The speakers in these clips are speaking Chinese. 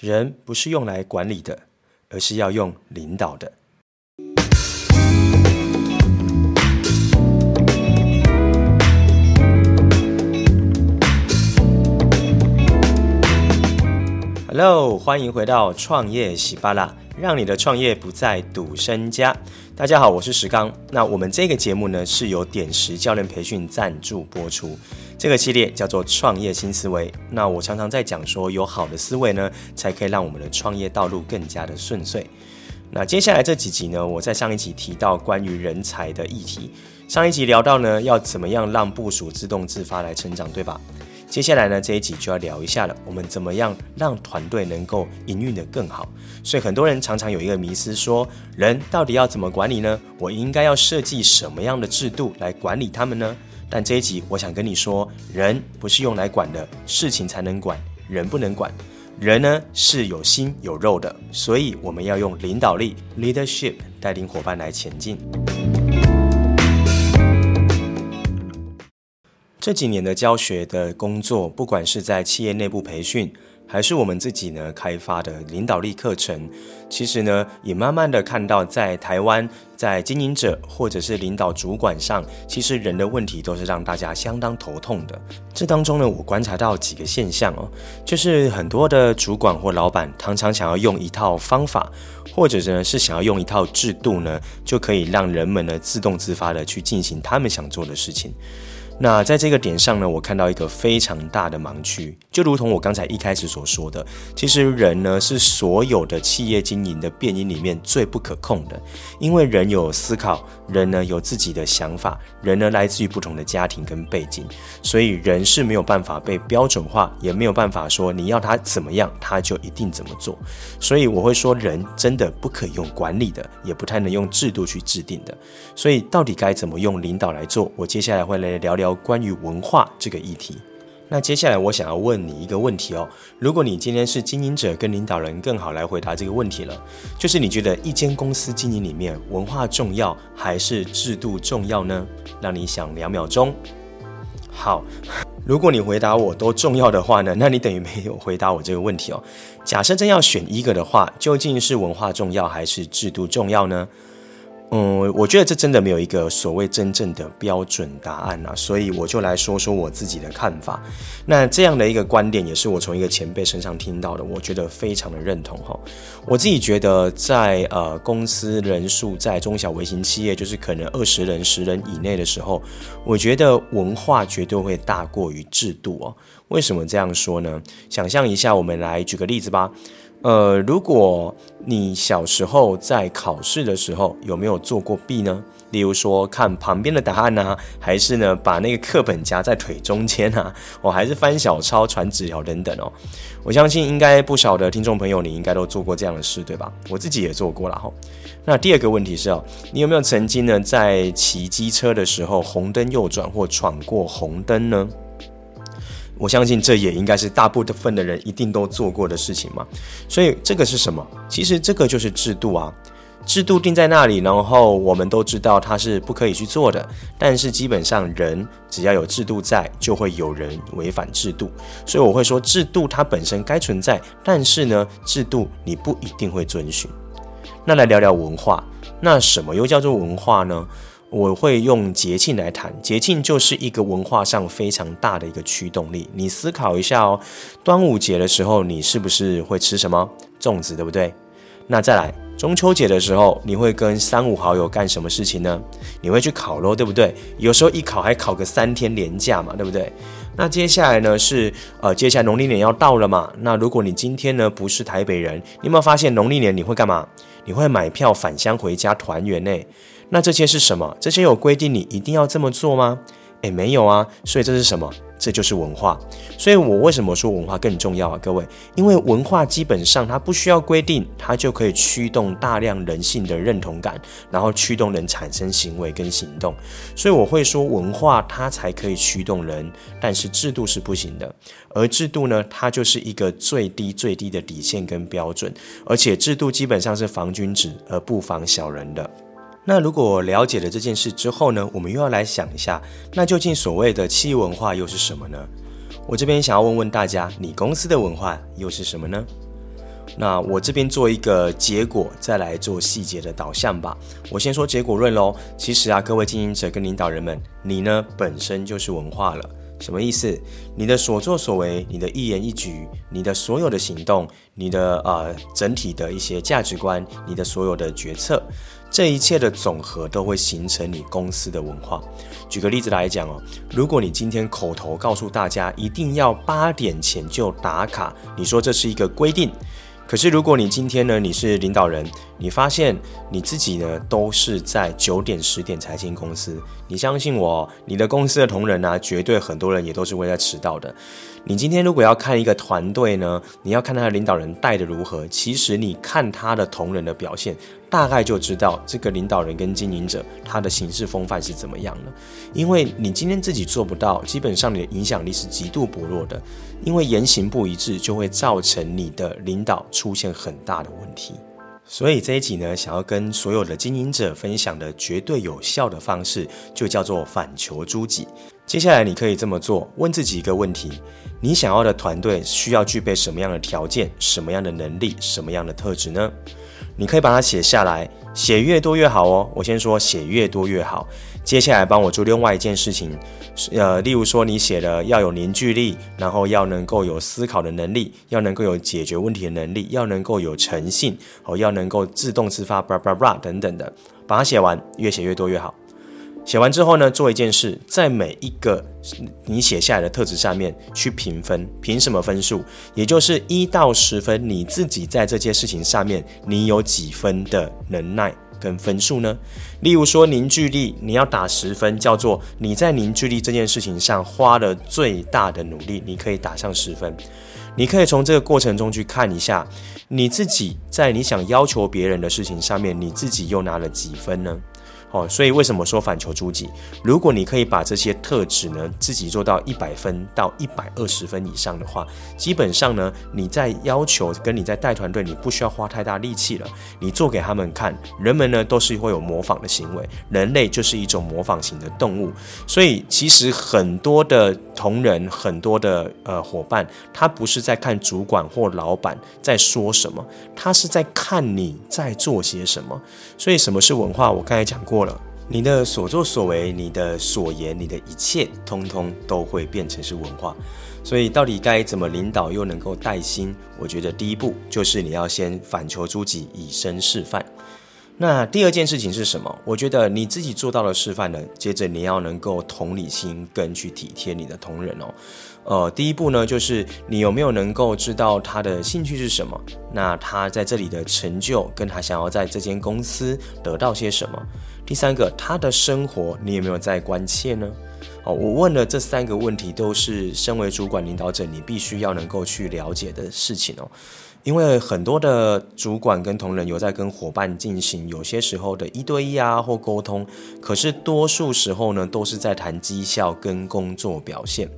人不是用来管理的，而是要用领导的。Hello，欢迎回到创业喜巴拉，让你的创业不再赌身家。大家好，我是石刚。那我们这个节目呢，是由点石教练培训赞助播出。这个系列叫做创业新思维。那我常常在讲说，有好的思维呢，才可以让我们的创业道路更加的顺遂。那接下来这几集呢，我在上一集提到关于人才的议题。上一集聊到呢，要怎么样让部署自动自发来成长，对吧？接下来呢，这一集就要聊一下了，我们怎么样让团队能够营运得更好？所以很多人常常有一个迷思，说人到底要怎么管理呢？我应该要设计什么样的制度来管理他们呢？但这一集我想跟你说，人不是用来管的，事情才能管，人不能管。人呢是有心有肉的，所以我们要用领导力 （leadership） 带领伙伴来前进。这几年的教学的工作，不管是在企业内部培训，还是我们自己呢开发的领导力课程，其实呢也慢慢的看到，在台湾，在经营者或者是领导主管上，其实人的问题都是让大家相当头痛的。这当中呢，我观察到几个现象哦，就是很多的主管或老板常常想要用一套方法，或者呢是想要用一套制度呢，就可以让人们呢自动自发的去进行他们想做的事情。那在这个点上呢，我看到一个非常大的盲区，就如同我刚才一开始所说的，其实人呢是所有的企业经营的变因里面最不可控的，因为人有思考，人呢有自己的想法，人呢来自于不同的家庭跟背景，所以人是没有办法被标准化，也没有办法说你要他怎么样，他就一定怎么做。所以我会说，人真的不可以用管理的，也不太能用制度去制定的。所以到底该怎么用领导来做？我接下来会来聊聊。关于文化这个议题，那接下来我想要问你一个问题哦。如果你今天是经营者跟领导人，更好来回答这个问题了。就是你觉得一间公司经营里面，文化重要还是制度重要呢？让你想两秒钟。好，如果你回答我都重要的话呢，那你等于没有回答我这个问题哦。假设真要选一个的话，究竟是文化重要还是制度重要呢？嗯，我觉得这真的没有一个所谓真正的标准答案啊，所以我就来说说我自己的看法。那这样的一个观点也是我从一个前辈身上听到的，我觉得非常的认同哈。我自己觉得在呃公司人数在中小微型企业，就是可能二十人、十人以内的时候，我觉得文化绝对会大过于制度哦。为什么这样说呢？想象一下，我们来举个例子吧。呃，如果你小时候在考试的时候有没有做过弊呢？例如说看旁边的答案啊，还是呢把那个课本夹在腿中间啊，我 还是翻小抄、传纸条等等哦。我相信应该不少的听众朋友，你应该都做过这样的事，对吧？我自己也做过了哈。那第二个问题是哦，你有没有曾经呢在骑机车的时候红灯右转或闯过红灯呢？我相信这也应该是大部分的人一定都做过的事情嘛，所以这个是什么？其实这个就是制度啊，制度定在那里，然后我们都知道它是不可以去做的，但是基本上人只要有制度在，就会有人违反制度，所以我会说制度它本身该存在，但是呢，制度你不一定会遵循。那来聊聊文化，那什么又叫做文化呢？我会用节庆来谈，节庆就是一个文化上非常大的一个驱动力。你思考一下哦，端午节的时候，你是不是会吃什么？粽子，对不对？那再来，中秋节的时候，你会跟三五好友干什么事情呢？你会去烤肉，对不对？有时候一烤还烤个三天连假嘛，对不对？那接下来呢是呃，接下来农历年要到了嘛。那如果你今天呢不是台北人，你有没有发现农历年你会干嘛？你会买票返乡回家团圆呢？那这些是什么？这些有规定你一定要这么做吗？诶，没有啊。所以这是什么？这就是文化。所以我为什么说文化更重要啊？各位，因为文化基本上它不需要规定，它就可以驱动大量人性的认同感，然后驱动人产生行为跟行动。所以我会说文化它才可以驱动人，但是制度是不行的。而制度呢，它就是一个最低最低的底线跟标准，而且制度基本上是防君子而不防小人的。那如果了解了这件事之后呢，我们又要来想一下，那究竟所谓的企业文化又是什么呢？我这边想要问问大家，你公司的文化又是什么呢？那我这边做一个结果，再来做细节的导向吧。我先说结果论喽。其实啊，各位经营者跟领导人们，你呢本身就是文化了。什么意思？你的所作所为，你的一言一举，你的所有的行动，你的呃整体的一些价值观，你的所有的决策，这一切的总和都会形成你公司的文化。举个例子来讲哦，如果你今天口头告诉大家一定要八点前就打卡，你说这是一个规定。可是，如果你今天呢，你是领导人，你发现你自己呢都是在九点十点才进公司，你相信我，你的公司的同仁呢，绝对很多人也都是会在迟到的。你今天如果要看一个团队呢，你要看他的领导人带的如何，其实你看他的同仁的表现，大概就知道这个领导人跟经营者他的行事风范是怎么样的。因为你今天自己做不到，基本上你的影响力是极度薄弱的，因为言行不一致就会造成你的领导出现很大的问题。所以这一集呢，想要跟所有的经营者分享的绝对有效的方式，就叫做反求诸己。接下来你可以这么做，问自己一个问题：你想要的团队需要具备什么样的条件、什么样的能力、什么样的特质呢？你可以把它写下来，写越多越好哦。我先说写越多越好。接下来帮我做另外一件事情，呃，例如说你写的要有凝聚力，然后要能够有思考的能力，要能够有解决问题的能力，要能够有诚信，哦，要能够自动自发，叭叭叭等等的，把它写完，越写越多越好。写完之后呢，做一件事，在每一个你写下来的特质上面去评分，评什么分数？也就是一到十分，你自己在这件事情上面，你有几分的能耐跟分数呢？例如说凝聚力，你要打十分，叫做你在凝聚力这件事情上花了最大的努力，你可以打上十分。你可以从这个过程中去看一下，你自己在你想要求别人的事情上面，你自己又拿了几分呢？哦，所以为什么说反求诸己？如果你可以把这些特质呢，自己做到一百分到一百二十分以上的话，基本上呢，你在要求跟你在带团队，你不需要花太大力气了。你做给他们看，人们呢都是会有模仿的行为，人类就是一种模仿型的动物。所以其实很多的同仁，很多的呃伙伴，他不是在看主管或老板在说什么，他是在看你在做些什么。所以什么是文化？我刚才讲过。过了，你的所作所为，你的所言，你的一切，通通都会变成是文化。所以，到底该怎么领导又能够带薪？我觉得第一步就是你要先反求诸己，以身示范。那第二件事情是什么？我觉得你自己做到了示范呢，接着你要能够同理心跟去体贴你的同仁哦。呃，第一步呢，就是你有没有能够知道他的兴趣是什么？那他在这里的成就，跟他想要在这间公司得到些什么？第三个，他的生活你有没有在关切呢？哦，我问了这三个问题，都是身为主管领导者，你必须要能够去了解的事情哦。因为很多的主管跟同仁有在跟伙伴进行有些时候的一对一啊或沟通，可是多数时候呢都是在谈绩效跟工作表现。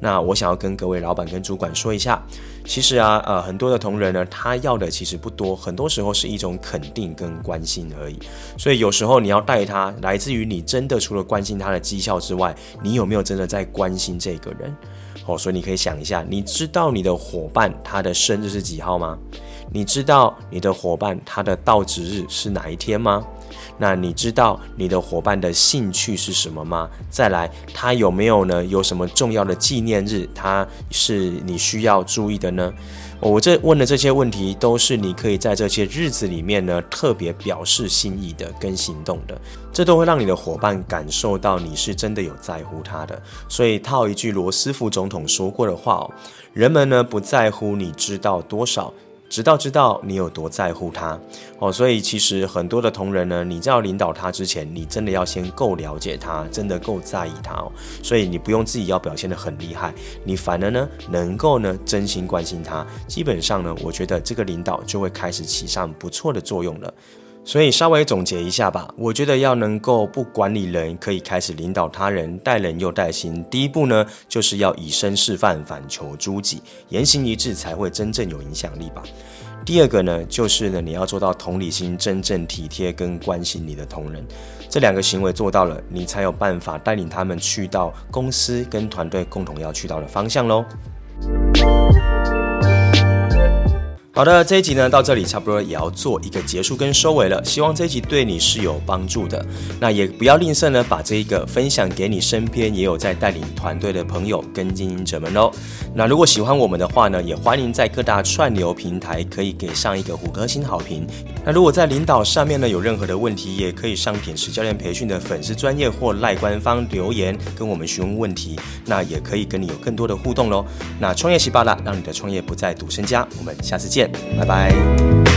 那我想要跟各位老板跟主管说一下，其实啊呃很多的同仁呢他要的其实不多，很多时候是一种肯定跟关心而已。所以有时候你要带他，来自于你真的除了关心他的绩效之外，你有没有真的在关心这个人？哦，所以你可以想一下，你知道你的伙伴他的生日是几号吗？你知道你的伙伴他的到值日是哪一天吗？那你知道你的伙伴的兴趣是什么吗？再来，他有没有呢？有什么重要的纪念日，他是你需要注意的呢？我这问的这些问题，都是你可以在这些日子里面呢，特别表示心意的跟行动的，这都会让你的伙伴感受到你是真的有在乎他的。所以套一句罗斯福总统说过的话哦，人们呢不在乎你知道多少。直到知道你有多在乎他哦，所以其实很多的同仁呢，你在要领导他之前，你真的要先够了解他，真的够在意他哦。所以你不用自己要表现得很厉害，你反而呢能够呢真心关心他，基本上呢，我觉得这个领导就会开始起上不错的作用了。所以稍微总结一下吧，我觉得要能够不管理人，可以开始领导他人，带人又带心。第一步呢，就是要以身示范，反求诸己，言行一致才会真正有影响力吧。第二个呢，就是呢，你要做到同理心，真正体贴跟关心你的同仁。这两个行为做到了，你才有办法带领他们去到公司跟团队共同要去到的方向喽。好的，这一集呢到这里差不多也要做一个结束跟收尾了。希望这一集对你是有帮助的，那也不要吝啬呢，把这一个分享给你身边也有在带领团队的朋友跟经营者们哦。那如果喜欢我们的话呢，也欢迎在各大串流平台可以给上一个五颗星好评。那如果在领导上面呢有任何的问题，也可以上品实教练培训的粉丝专业或赖官方留言跟我们询问问题，那也可以跟你有更多的互动喽。那创业喜巴拉，让你的创业不再赌身家。我们下次见拜拜。